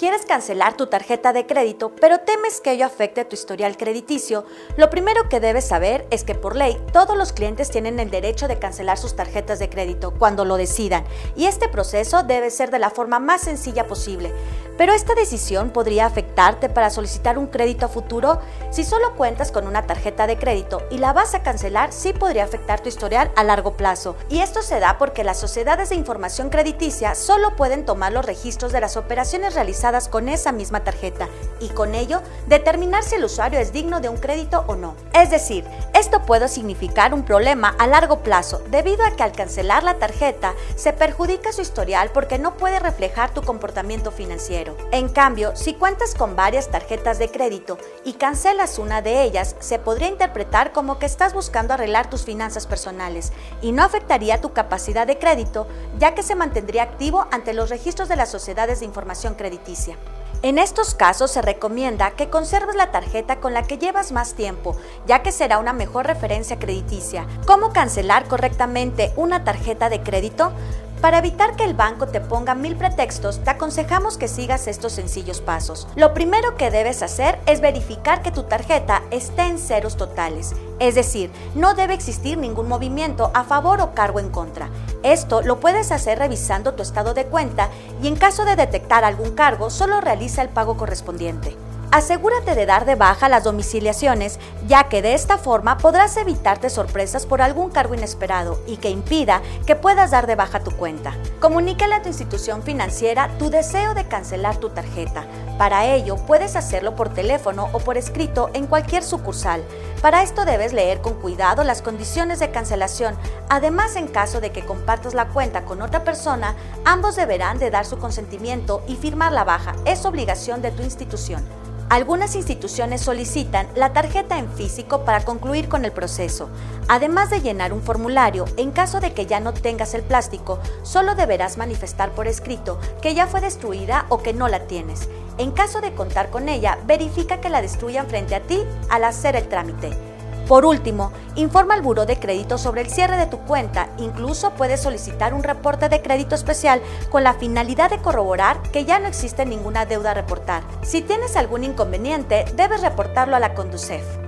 quieres cancelar tu tarjeta de crédito, pero temes que ello afecte tu historial crediticio, lo primero que debes saber es que por ley todos los clientes tienen el derecho de cancelar sus tarjetas de crédito cuando lo decidan, y este proceso debe ser de la forma más sencilla posible. Pero esta decisión podría afectarte para solicitar un crédito a futuro. Si solo cuentas con una tarjeta de crédito y la vas a cancelar, sí podría afectar tu historial a largo plazo. Y esto se da porque las sociedades de información crediticia solo pueden tomar los registros de las operaciones realizadas con esa misma tarjeta y con ello determinar si el usuario es digno de un crédito o no. Es decir, esto puede significar un problema a largo plazo debido a que al cancelar la tarjeta se perjudica su historial porque no puede reflejar tu comportamiento financiero. En cambio, si cuentas con varias tarjetas de crédito y cancelas una de ellas, se podría interpretar como que estás buscando arreglar tus finanzas personales y no afectaría tu capacidad de crédito, ya que se mantendría activo ante los registros de las sociedades de información crediticia. En estos casos se recomienda que conserves la tarjeta con la que llevas más tiempo, ya que será una mejor referencia crediticia. ¿Cómo cancelar correctamente una tarjeta de crédito? Para evitar que el banco te ponga mil pretextos, te aconsejamos que sigas estos sencillos pasos. Lo primero que debes hacer es verificar que tu tarjeta esté en ceros totales, es decir, no debe existir ningún movimiento a favor o cargo en contra. Esto lo puedes hacer revisando tu estado de cuenta y en caso de detectar algún cargo, solo realiza el pago correspondiente. Asegúrate de dar de baja las domiciliaciones, ya que de esta forma podrás evitarte sorpresas por algún cargo inesperado y que impida que puedas dar de baja tu cuenta. Comunícale a tu institución financiera tu deseo de cancelar tu tarjeta. Para ello, puedes hacerlo por teléfono o por escrito en cualquier sucursal. Para esto debes leer con cuidado las condiciones de cancelación. Además, en caso de que compartas la cuenta con otra persona, ambos deberán de dar su consentimiento y firmar la baja. Es obligación de tu institución. Algunas instituciones solicitan la tarjeta en físico para concluir con el proceso. Además de llenar un formulario, en caso de que ya no tengas el plástico, solo deberás manifestar por escrito que ya fue destruida o que no la tienes. En caso de contar con ella, verifica que la destruyan frente a ti al hacer el trámite. Por último, informa al buro de crédito sobre el cierre de tu cuenta. Incluso puedes solicitar un reporte de crédito especial con la finalidad de corroborar que ya no existe ninguna deuda a reportar. Si tienes algún inconveniente, debes reportarlo a la Conducef.